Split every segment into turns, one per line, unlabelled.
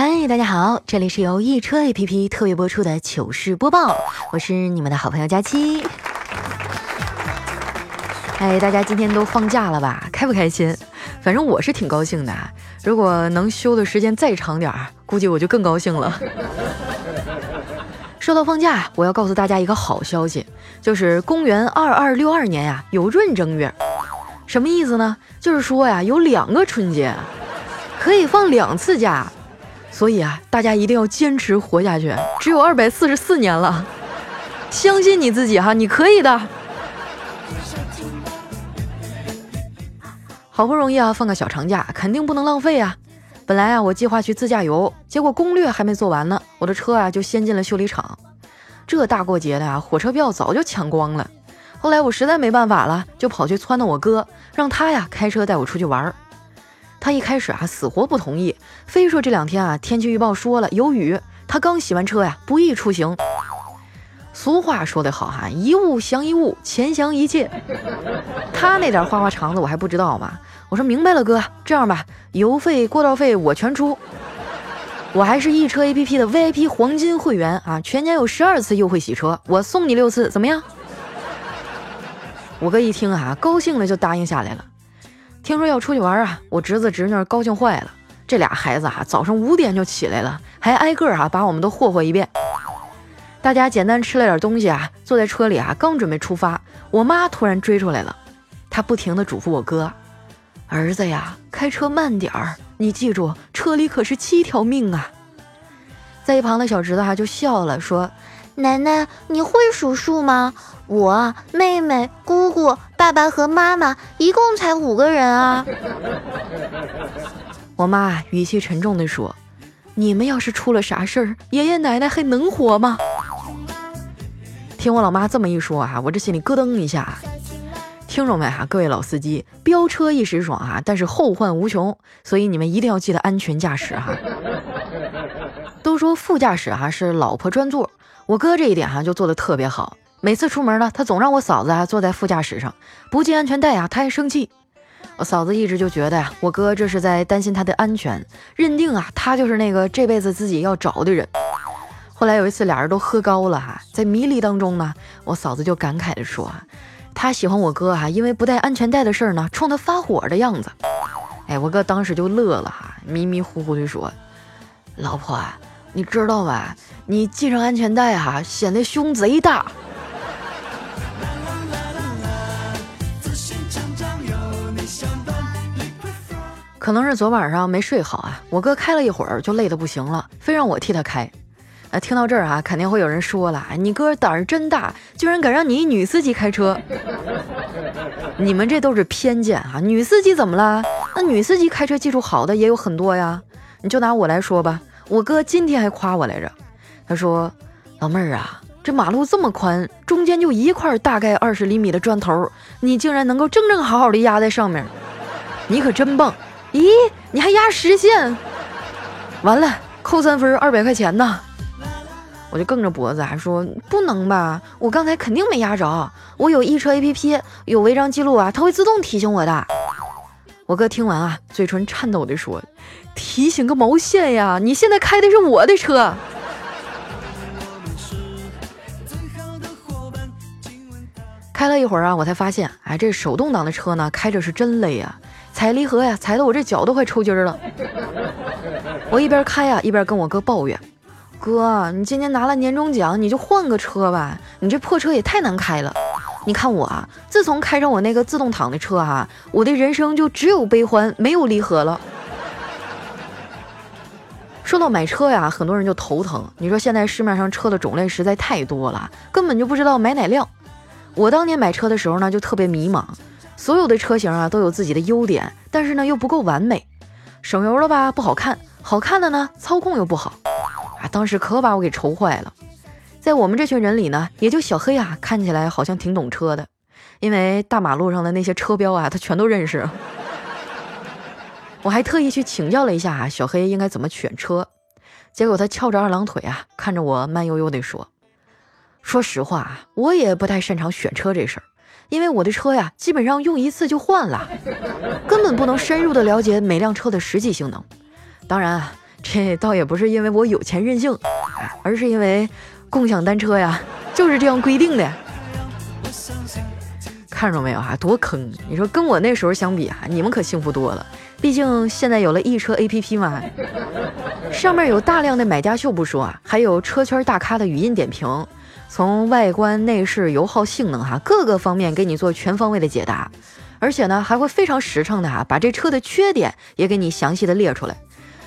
嗨，大家好，这里是由易车 APP 特约播出的糗事播报，我是你们的好朋友佳期。哎，大家今天都放假了吧？开不开心？反正我是挺高兴的。如果能休的时间再长点儿，估计我就更高兴了。说到放假，我要告诉大家一个好消息，就是公元二二六二年呀，有闰正月。什么意思呢？就是说呀，有两个春节，可以放两次假。所以啊，大家一定要坚持活下去，只有二百四十四年了，相信你自己哈，你可以的。好不容易啊，放个小长假，肯定不能浪费啊。本来啊，我计划去自驾游，结果攻略还没做完呢，我的车啊就先进了修理厂。这大过节的啊，火车票早就抢光了。后来我实在没办法了，就跑去撺掇我哥，让他呀开车带我出去玩儿。他一开始啊死活不同意，非说这两天啊天气预报说了有雨，他刚洗完车呀不宜出行。俗话说得好哈，一物降一物，钱降一切。他那点花花肠子我还不知道吗？我说明白了哥，这样吧，油费过道费我全出。我还是易车 APP 的 VIP 黄金会员啊，全年有十二次优惠洗车，我送你六次，怎么样？我哥一听啊，高兴的就答应下来了。听说要出去玩啊，我侄子侄女高兴坏了。这俩孩子啊，早上五点就起来了，还挨个啊把我们都霍霍一遍。大家简单吃了点东西啊，坐在车里啊，刚准备出发，我妈突然追出来了，她不停的嘱咐我哥：“儿子呀，开车慢点儿，你记住，车里可是七条命啊。”在一旁的小侄子哈就笑了，说：“
奶奶，你会数数吗？”我妹妹、姑姑、爸爸和妈妈一共才五个人啊！
我妈语气沉重地说：“你们要是出了啥事儿，爷爷奶奶还能活吗？”听我老妈这么一说啊，我这心里咯噔一下。听众们哈，各位老司机，飙车一时爽哈，但是后患无穷，所以你们一定要记得安全驾驶哈。都说副驾驶哈是老婆专座，我哥这一点哈就做的特别好。每次出门呢，他总让我嫂子啊坐在副驾驶上，不系安全带啊，他还生气。我嫂子一直就觉得呀，我哥这是在担心他的安全，认定啊他就是那个这辈子自己要找的人。后来有一次俩人都喝高了哈，在迷离当中呢，我嫂子就感慨地说啊，他喜欢我哥哈，因为不带安全带的事儿呢，冲他发火的样子。哎，我哥当时就乐了哈，迷迷糊糊地说，老婆啊，你知道吧？你系上安全带哈，显得胸贼大。可能是昨晚上没睡好啊，我哥开了一会儿就累得不行了，非让我替他开。啊，听到这儿啊，肯定会有人说了，你哥胆儿真大，居然敢让你一女司机开车。你们这都是偏见啊！女司机怎么了？那女司机开车技术好的也有很多呀。你就拿我来说吧，我哥今天还夸我来着，他说：“老妹儿啊，这马路这么宽，中间就一块大概二十厘米的砖头，你竟然能够正正好好的压在上面，你可真棒。”咦，你还压实线？完了，扣三分，二百块钱呢！我就梗着脖子还说不能吧，我刚才肯定没压着，我有易车 APP，有违章记录啊，它会自动提醒我的。我哥听完啊，嘴唇颤抖的说：“提醒个毛线呀！你现在开的是我的车。”开了一会儿啊，我才发现，哎，这手动挡的车呢，开着是真累啊。踩离合呀，踩得我这脚都快抽筋了。我一边开呀，一边跟我哥抱怨：“哥，你今年拿了年终奖，你就换个车吧，你这破车也太难开了。你看我啊，自从开上我那个自动挡的车哈，我的人生就只有悲欢，没有离合了。”说到买车呀，很多人就头疼。你说现在市面上车的种类实在太多了，根本就不知道买哪辆。我当年买车的时候呢，就特别迷茫。所有的车型啊都有自己的优点，但是呢又不够完美，省油了吧不好看，好看的呢操控又不好，啊当时可把我给愁坏了。在我们这群人里呢，也就小黑啊看起来好像挺懂车的，因为大马路上的那些车标啊他全都认识。我还特意去请教了一下啊小黑应该怎么选车，结果他翘着二郎腿啊看着我慢悠悠地说：“说实话啊，我也不太擅长选车这事儿。”因为我的车呀，基本上用一次就换了，根本不能深入的了解每辆车的实际性能。当然啊，这倒也不是因为我有钱任性，而是因为共享单车呀就是这样规定的。看着没有啊，多坑！你说跟我那时候相比啊，你们可幸福多了。毕竟现在有了易车 APP 嘛，上面有大量的买家秀不说啊，还有车圈大咖的语音点评，从外观、内饰、油耗、性能哈各个方面给你做全方位的解答，而且呢还会非常实诚的哈把这车的缺点也给你详细的列出来。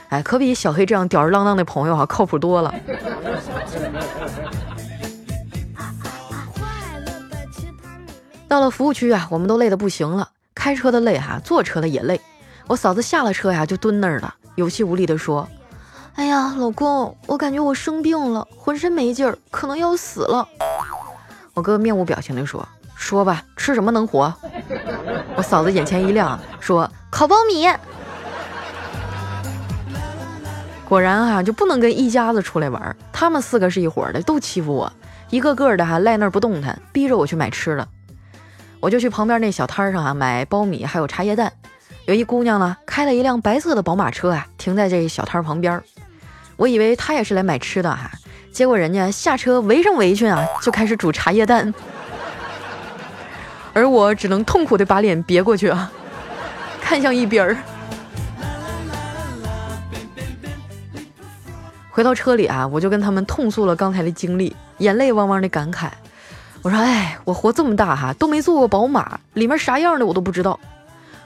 哎，可比小黑这样吊儿郎当的朋友哈靠谱多了。到了服务区啊，我们都累得不行了。开车的累哈，坐车的也累。我嫂子下了车呀，就蹲那儿了，有气无力的说：“哎呀，老公，我感觉我生病了，浑身没劲儿，可能要死了。”我哥面无表情地说：“说吧，吃什么能活？”我嫂子眼前一亮，说：“烤苞米。”果然哈，就不能跟一家子出来玩。他们四个是一伙的，都欺负我，一个个的哈赖那儿不动弹，逼着我去买吃的。我就去旁边那小摊上啊买苞米，还有茶叶蛋。有一姑娘呢，开了一辆白色的宝马车啊，停在这小摊旁边。我以为她也是来买吃的哈，结果人家下车围上围裙啊，就开始煮茶叶蛋，而我只能痛苦的把脸别过去啊，看向一边儿。回到车里啊，我就跟他们痛诉了刚才的经历，眼泪汪汪的感慨。我说：“哎，我活这么大哈，都没坐过宝马，里面啥样的我都不知道。”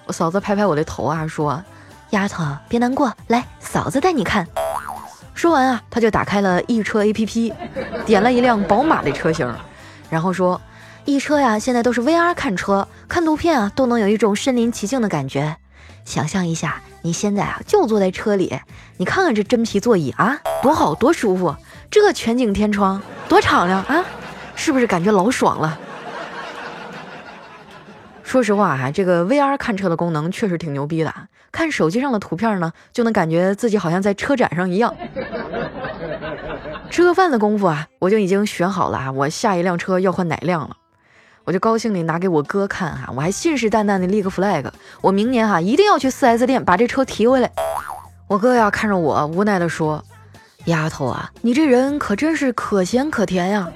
我嫂子拍拍我的头啊，说：“丫头别难过，来，嫂子带你看。”说完啊，他就打开了易车 APP，点了一辆宝马的车型，然后说：“易车呀，现在都是 VR 看车，看图片啊，都能有一种身临其境的感觉。想象一下，你现在啊就坐在车里，你看看这真皮座椅啊，多好多舒服，这全景天窗多敞亮啊！”是不是感觉老爽了？说实话哈，这个 VR 看车的功能确实挺牛逼的。看手机上的图片呢，就能感觉自己好像在车展上一样。吃个饭的功夫啊，我就已经选好了啊，我下一辆车要换哪辆了。我就高兴地拿给我哥看哈，我还信誓旦旦地立个 flag，我明年哈一定要去 4S 店把这车提回来。我哥呀看着我无奈地说。丫头啊，你这人可真是可咸可甜呀！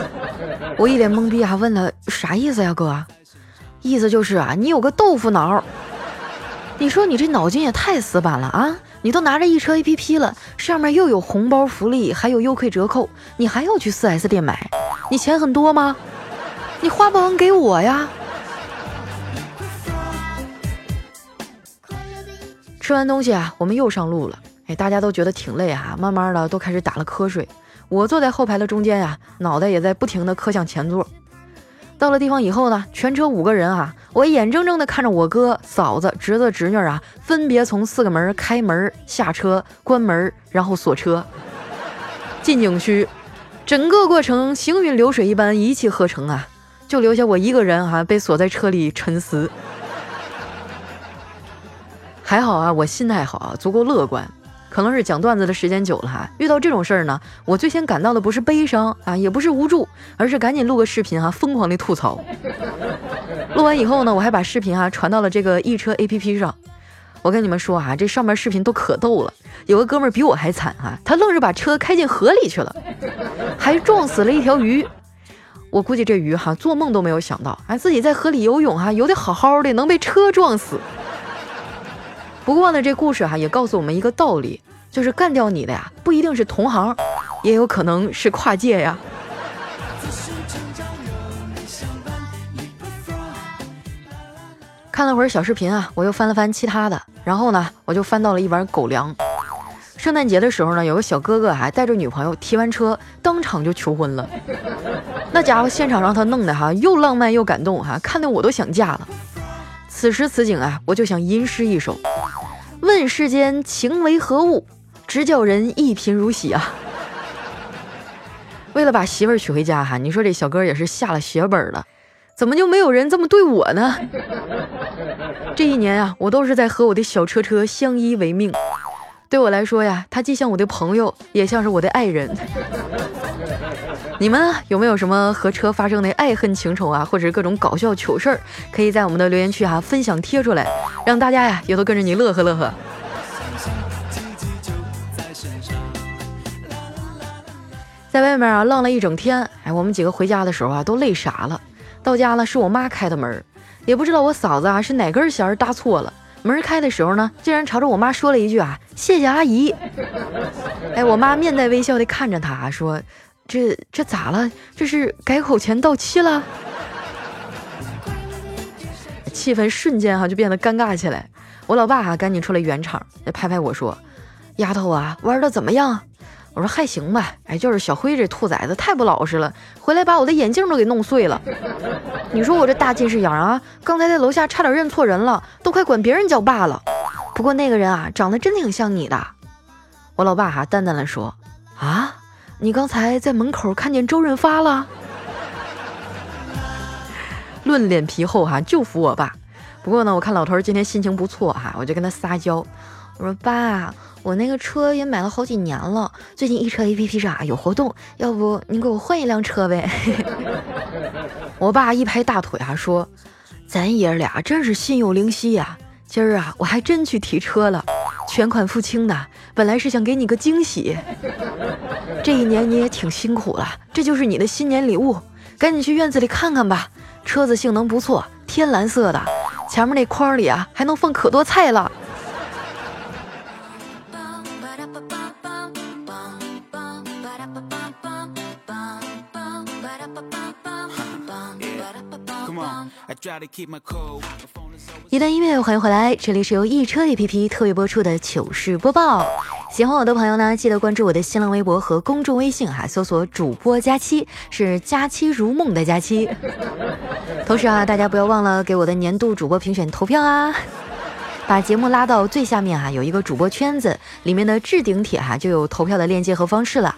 我一脸懵逼，还问他啥意思呀，哥？意思就是啊，你有个豆腐脑。你说你这脑筋也太死板了啊！你都拿着一车 APP 了，上面又有红包福利，还有优惠折扣，你还要去 4S 店买？你钱很多吗？你花不完给我呀！吃完东西啊，我们又上路了。哎，大家都觉得挺累哈，慢慢的都开始打了瞌睡。我坐在后排的中间呀，脑袋也在不停的磕向前座。到了地方以后呢，全车五个人啊，我眼睁睁的看着我哥、嫂子、侄子、侄女啊，分别从四个门开门、下车、关门，然后锁车，进景区，整个过程行云流水一般，一气呵成啊，就留下我一个人啊，被锁在车里沉思。还好啊，我心态好，足够乐观。可能是讲段子的时间久了哈，遇到这种事儿呢，我最先感到的不是悲伤啊，也不是无助，而是赶紧录个视频哈，疯狂的吐槽。录完以后呢，我还把视频啊传到了这个易车 APP 上。我跟你们说啊，这上面视频都可逗了，有个哥们儿比我还惨啊，他愣是把车开进河里去了，还撞死了一条鱼。我估计这鱼哈做梦都没有想到，啊，自己在河里游泳哈，游得好好的，能被车撞死。不过呢，这故事哈也告诉我们一个道理，就是干掉你的呀，不一定是同行，也有可能是跨界呀。看了会儿小视频啊，我又翻了翻其他的，然后呢，我就翻到了一碗狗粮。圣诞节的时候呢，有个小哥哥还带着女朋友提完车，当场就求婚了。那家伙现场让他弄的哈，又浪漫又感动哈，看得我都想嫁了。此时此景啊，我就想吟诗一首。问世间情为何物，直叫人一贫如洗啊！为了把媳妇儿娶回家哈，你说这小哥也是下了血本了，怎么就没有人这么对我呢？这一年啊，我都是在和我的小车车相依为命。对我来说呀，他既像我的朋友，也像是我的爱人。你们有没有什么和车发生的爱恨情仇啊，或者是各种搞笑糗事儿，可以在我们的留言区啊分享贴出来，让大家呀也都跟着你乐呵乐呵。在外面啊浪了一整天，哎，我们几个回家的时候啊都累傻了。到家了是我妈开的门，也不知道我嫂子啊是哪根弦搭错了。门开的时候呢，竟然朝着我妈说了一句啊谢谢阿姨。哎，我妈面带微笑的看着她、啊、说：“这这咋了？这是改口钱到期了？”气氛瞬间哈就变得尴尬起来。我老爸哈赶紧出来圆场，拍拍我说：“丫头啊，玩的怎么样？”我说还行吧，哎，就是小辉这兔崽子太不老实了，回来把我的眼镜都给弄碎了。你说我这大近视眼啊，刚才在楼下差点认错人了，都快管别人叫爸了。不过那个人啊，长得真挺像你的。我老爸哈淡淡的说：“啊，你刚才在门口看见周润发了？”论脸皮厚哈，就服我爸。不过呢，我看老头今天心情不错哈，我就跟他撒娇，我说爸。我那个车也买了好几年了，最近易车 APP 上啊有活动，要不你给我换一辆车呗？我爸一拍大腿啊说：“咱爷俩真是心有灵犀呀，今儿啊我还真去提车了，全款付清的，本来是想给你个惊喜。这一年你也挺辛苦了，这就是你的新年礼物，赶紧去院子里看看吧。车子性能不错，天蓝色的，前面那筐里啊还能放可多菜了。”一段音乐，欢迎回来，这里是由易车 APP 特约播出的糗事播报。喜欢我的朋友呢，记得关注我的新浪微博和公众微信哈，搜索主播佳期，是佳期如梦的佳期。同时啊，大家不要忘了给我的年度主播评选投票啊！把节目拉到最下面哈，有一个主播圈子，里面的置顶帖哈就有投票的链接和方式了。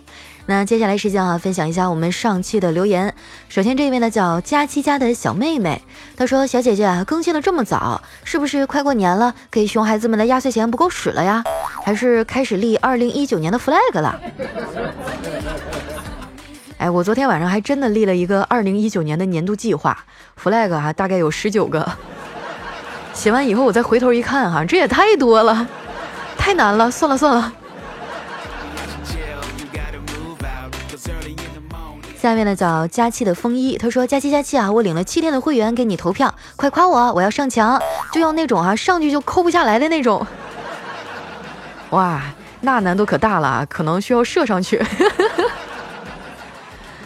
那接下来时间啊，分享一下我们上期的留言。首先这一位呢叫佳期家的小妹妹，她说：“小姐姐啊，更新的这么早，是不是快过年了，给熊孩子们的压岁钱不够使了呀？还是开始立二零一九年的 flag 了？”哎，我昨天晚上还真的立了一个二零一九年的年度计划 flag 啊，大概有十九个。写完以后我再回头一看哈，这也太多了，太难了，算了算了。下面呢叫佳期的风衣，他说：“佳期佳期啊，我领了七天的会员给你投票，快夸我，我要上墙，就要那种啊上去就抠不下来的那种。哇，那难度可大了，可能需要射上去。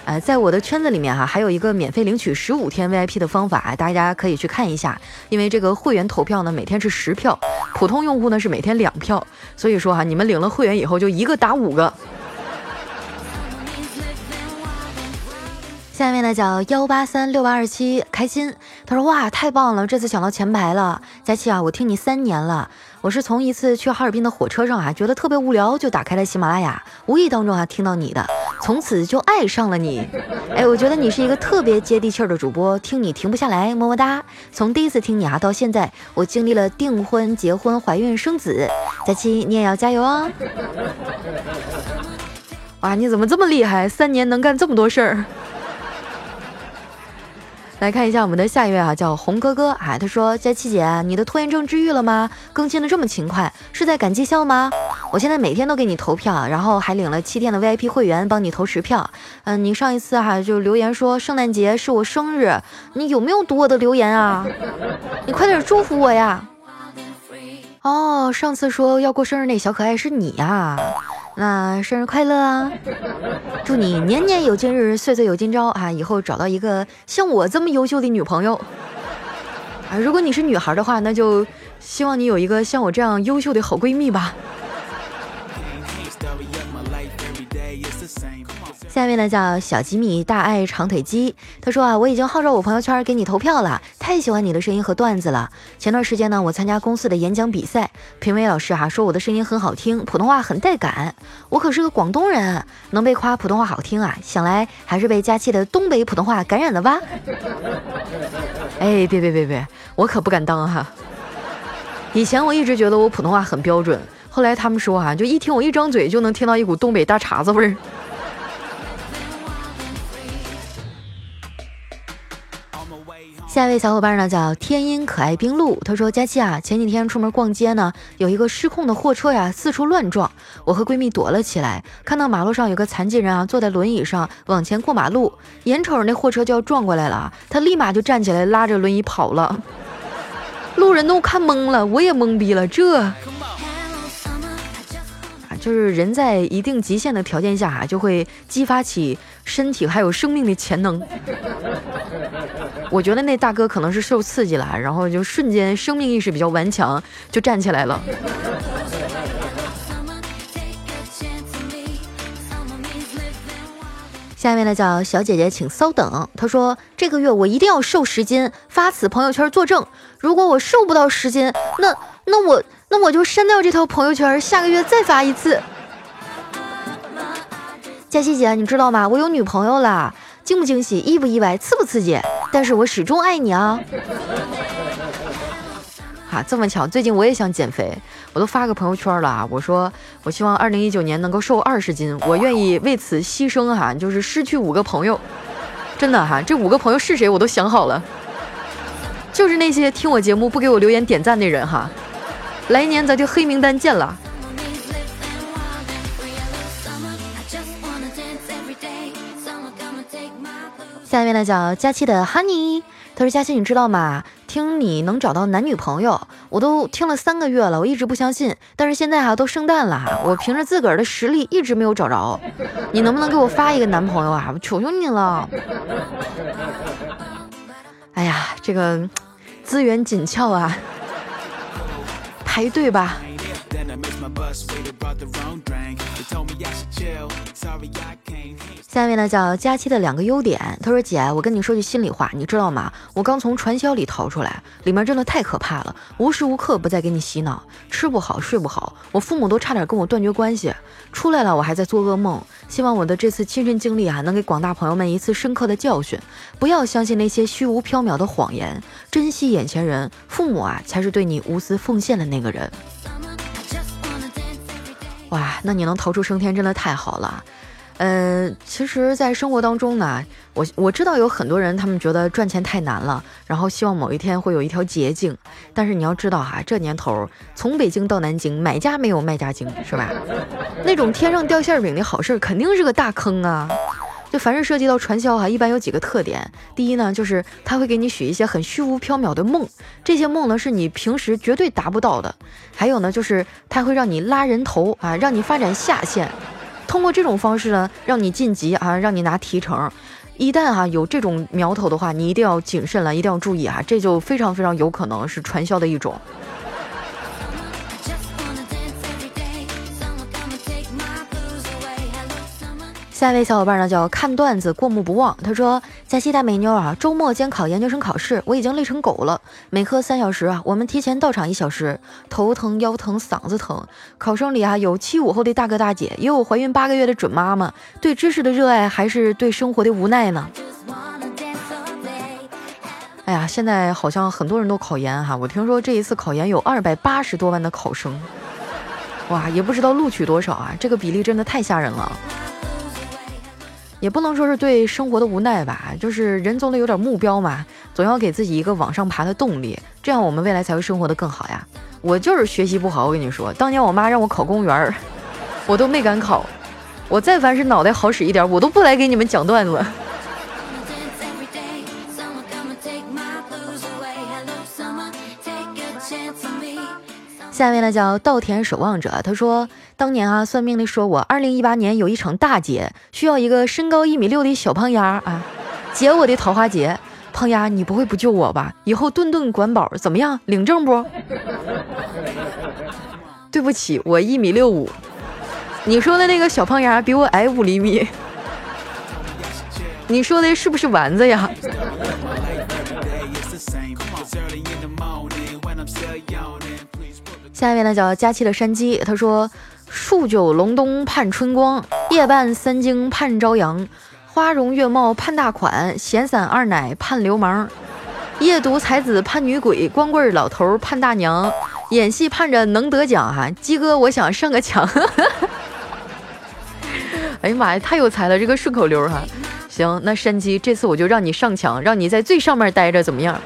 哎，在我的圈子里面哈，还有一个免费领取十五天 VIP 的方法，大家可以去看一下。因为这个会员投票呢，每天是十票，普通用户呢是每天两票，所以说哈，你们领了会员以后就一个打五个。”下面呢叫幺八三六八二七开心，他说哇太棒了，这次抢到前排了，佳琪啊，我听你三年了，我是从一次去哈尔滨的火车上啊，觉得特别无聊，就打开了喜马拉雅，无意当中啊听到你的，从此就爱上了你，哎，我觉得你是一个特别接地气儿的主播，听你停不下来，么么哒。从第一次听你啊到现在，我经历了订婚、结婚、怀孕、生子，佳期你也要加油啊！哇，你怎么这么厉害，三年能干这么多事儿？来看一下我们的下一位啊，叫红哥哥啊，他说：佳琪姐，你的拖延症治愈了吗？更新的这么勤快，是在赶绩效吗？我现在每天都给你投票，然后还领了七天的 VIP 会员，帮你投十票。嗯，你上一次哈就留言说圣诞节是我生日，你有没有读我的留言啊？你快点祝福我呀！哦，上次说要过生日那小可爱是你呀。那生日快乐啊！祝你年年有今日，岁岁有今朝啊！以后找到一个像我这么优秀的女朋友啊！如果你是女孩的话，那就希望你有一个像我这样优秀的好闺蜜吧。下面呢叫小吉米大爱长腿鸡，他说啊，我已经号召我朋友圈给你投票了，太喜欢你的声音和段子了。前段时间呢，我参加公司的演讲比赛，评委老师哈说我的声音很好听，普通话很带感。我可是个广东人，能被夸普通话好听啊，想来还是被佳期的东北普通话感染了吧？哎，别别别别，我可不敢当哈。以前我一直觉得我普通话很标准，后来他们说啊，就一听我一张嘴就能听到一股东北大碴子味儿。下一位小伙伴呢叫天音可爱冰露，他说：佳期啊，前几天出门逛街呢，有一个失控的货车呀，四处乱撞，我和闺蜜躲了起来，看到马路上有个残疾人啊，坐在轮椅上往前过马路，眼瞅着那货车就要撞过来了，他立马就站起来拉着轮椅跑了，路人都看懵了，我也懵逼了，这。就是人在一定极限的条件下啊，就会激发起身体还有生命的潜能。我觉得那大哥可能是受刺激了，然后就瞬间生命意识比较顽强，就站起来了。下面呢叫小姐姐，请稍等。她说这个月我一定要瘦十斤，发此朋友圈作证。如果我瘦不到十斤，那那我。那我就删掉这条朋友圈，下个月再发一次。佳琪姐，你知道吗？我有女朋友了，惊不惊喜，意不意外，刺不刺激？但是我始终爱你啊！哈，这么巧，最近我也想减肥，我都发个朋友圈了啊！我说，我希望二零一九年能够瘦二十斤，我愿意为此牺牲哈，就是失去五个朋友。真的哈，这五个朋友是谁，我都想好了，就是那些听我节目不给我留言点赞的人哈。来年咱就黑名单见了。下面呢叫佳期的 Honey，他说：“佳期，你知道吗？听你能找到男女朋友，我都听了三个月了，我一直不相信。但是现在哈都圣诞了，我凭着自个儿的实力一直没有找着。你能不能给我发一个男朋友啊？我求求你了！哎呀，这个资源紧俏啊。”排队吧。下面呢叫佳期的两个优点。他说：“姐，我跟你说句心里话，你知道吗？我刚从传销里逃出来，里面真的太可怕了，无时无刻不在给你洗脑，吃不好睡不好，我父母都差点跟我断绝关系。出来了，我还在做噩梦。希望我的这次亲身经历啊，能给广大朋友们一次深刻的教训，不要相信那些虚无缥缈的谎言，珍惜眼前人。父母啊，才是对你无私奉献的那个人。哇，那你能逃出升天，真的太好了。”嗯，其实，在生活当中呢，我我知道有很多人，他们觉得赚钱太难了，然后希望某一天会有一条捷径。但是你要知道哈，这年头从北京到南京，买家没有卖家精，是吧？那种天上掉馅饼的好事儿，肯定是个大坑啊！就凡是涉及到传销哈，一般有几个特点。第一呢，就是他会给你许一些很虚无缥缈的梦，这些梦呢是你平时绝对达不到的。还有呢，就是他会让你拉人头啊，让你发展下线。通过这种方式呢，让你晋级啊，让你拿提成。一旦啊有这种苗头的话，你一定要谨慎了，一定要注意啊，这就非常非常有可能是传销的一种。下一位小伙伴呢叫看段子过目不忘，他说：“佳期大美妞啊，周末监考研究生考试，我已经累成狗了。每科三小时啊，我们提前到场一小时，头疼腰疼嗓子疼。考生里啊有七五后的大哥大姐，也有怀孕八个月的准妈妈。对知识的热爱还是对生活的无奈呢？哎呀，现在好像很多人都考研哈，我听说这一次考研有二百八十多万的考生，哇，也不知道录取多少啊，这个比例真的太吓人了。”也不能说是对生活的无奈吧，就是人总得有点目标嘛，总要给自己一个往上爬的动力，这样我们未来才会生活的更好呀。我就是学习不好，我跟你说，当年我妈让我考公务员，我都没敢考。我再凡是脑袋好使一点，我都不来给你们讲段子。下面呢叫稻田守望者，他说当年啊算命的说我二零一八年有一场大劫，需要一个身高一米六的小胖丫啊解我的桃花劫。胖丫，你不会不救我吧？以后顿顿管饱，怎么样？领证不？对不起，我一米六五。你说的那个小胖丫比我矮五厘米。你说的是不是丸子呀？下面呢叫佳期的山鸡，他说：数九隆冬盼春光，夜半三更盼朝阳，花容月貌盼大款，闲散二奶盼流氓，夜读才子盼女鬼，光棍老头盼大娘，演戏盼着能得奖哈，鸡哥我想上个墙。哎呀妈呀，太有才了，这个顺口溜哈。行，那山鸡这次我就让你上墙，让你在最上面待着，怎么样？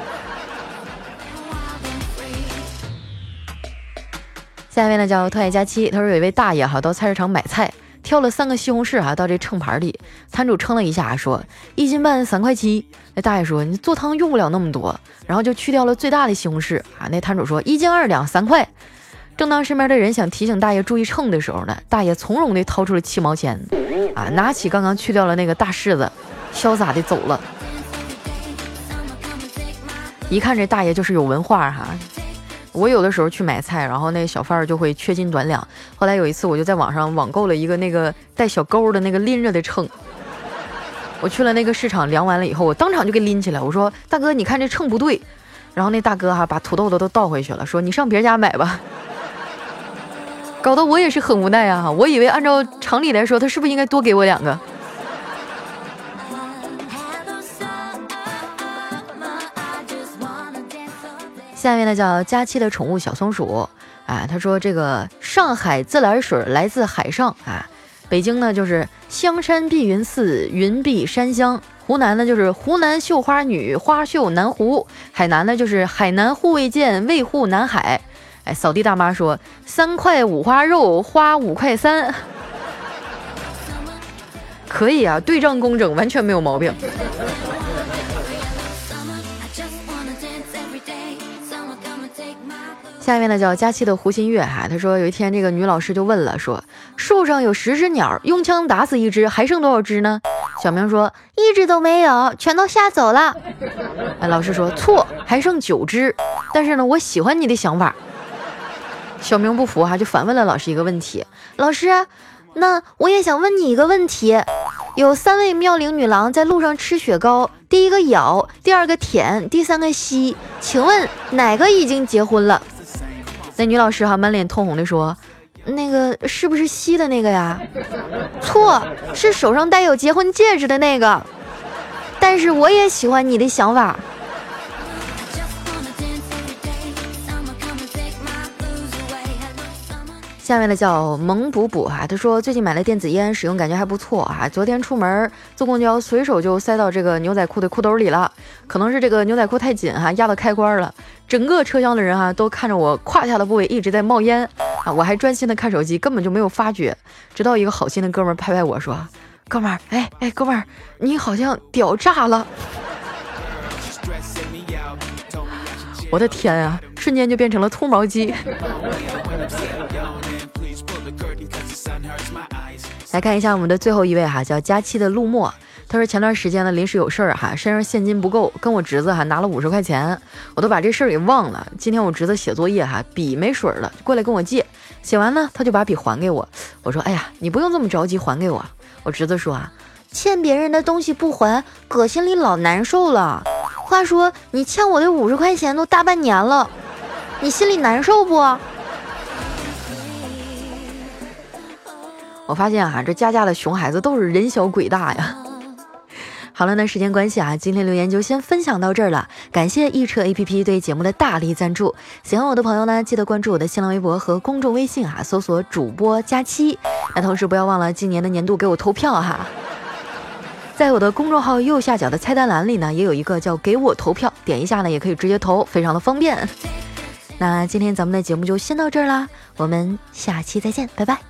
下面呢叫特爱佳期，他说有一位大爷哈到菜市场买菜，挑了三个西红柿哈到这秤盘里，摊主称了一下说一斤半三块七。那大爷说你做汤用不了那么多，然后就去掉了最大的西红柿啊。那摊主说一斤二两三块。正当身边的人想提醒大爷注意秤的时候呢，大爷从容地掏出了七毛钱啊，拿起刚刚去掉了那个大柿子，潇洒地走了。一看这大爷就是有文化哈。我有的时候去买菜，然后那小贩儿就会缺斤短两。后来有一次，我就在网上网购了一个那个带小钩的那个拎着的秤。我去了那个市场量完了以后，我当场就给拎起来。我说：“大哥，你看这秤不对。”然后那大哥哈把土豆子都倒回去了，说：“你上别人家买吧。”搞得我也是很无奈啊！我以为按照常理来说，他是不是应该多给我两个？下面呢叫佳期的宠物小松鼠啊，他说这个上海自来水来自海上啊，北京呢就是香山碧云寺，云碧山香；湖南呢就是湖南绣花女，花绣南湖；海南呢就是海南护卫舰，卫护南海。哎，扫地大妈说三块五花肉，花五块三，可以啊，对仗工整，完全没有毛病。下面呢叫佳期的胡新月哈，他说有一天这个女老师就问了，说树上有十只鸟，用枪打死一只，还剩多少只呢？小明说一只都没有，全都吓走了。哎，老师说错，还剩九只，但是呢，我喜欢你的想法。小明不服哈，就反问了老师一个问题：老师，那我也想问你一个问题，有三位妙龄女郎在路上吃雪糕，第一个咬，第二个舔，第三个吸，请问哪个已经结婚了？那女老师哈满脸通红的说：“那个是不是吸的那个呀？错，是手上带有结婚戒指的那个。但是我也喜欢你的想法。”下面的叫萌补补哈，他说最近买了电子烟，使用感觉还不错哈。昨天出门坐公交，随手就塞到这个牛仔裤的裤兜里了，可能是这个牛仔裤太紧哈，压到开关了。整个车厢的人哈都看着我胯下的部位一直在冒烟啊，我还专心的看手机，根本就没有发觉。直到一个好心的哥们拍拍我说：“哥们儿，哎哎，哥们儿，你好像屌炸了！”我的天啊，瞬间就变成了脱毛机。来看一下我们的最后一位哈，叫佳期的陆墨。他说前段时间呢临时有事儿哈，身上现金不够，跟我侄子哈拿了五十块钱，我都把这事儿给忘了。今天我侄子写作业哈，笔没水了，过来跟我借。写完呢，他就把笔还给我。我说哎呀，你不用这么着急还给我。我侄子说啊，欠别人的东西不还，搁心里老难受了。话说你欠我的五十块钱都大半年了，你心里难受不？我发现啊，这家家的熊孩子都是人小鬼大呀。好了，那时间关系啊，今天留言就先分享到这儿了。感谢易车 APP 对节目的大力赞助。喜欢我的朋友呢，记得关注我的新浪微博和公众微信啊，搜索主播佳期。那同时不要忘了今年的年度给我投票哈。在我的公众号右下角的菜单栏里呢，也有一个叫给我投票，点一下呢也可以直接投，非常的方便。那今天咱们的节目就先到这儿啦，我们下期再见，拜拜。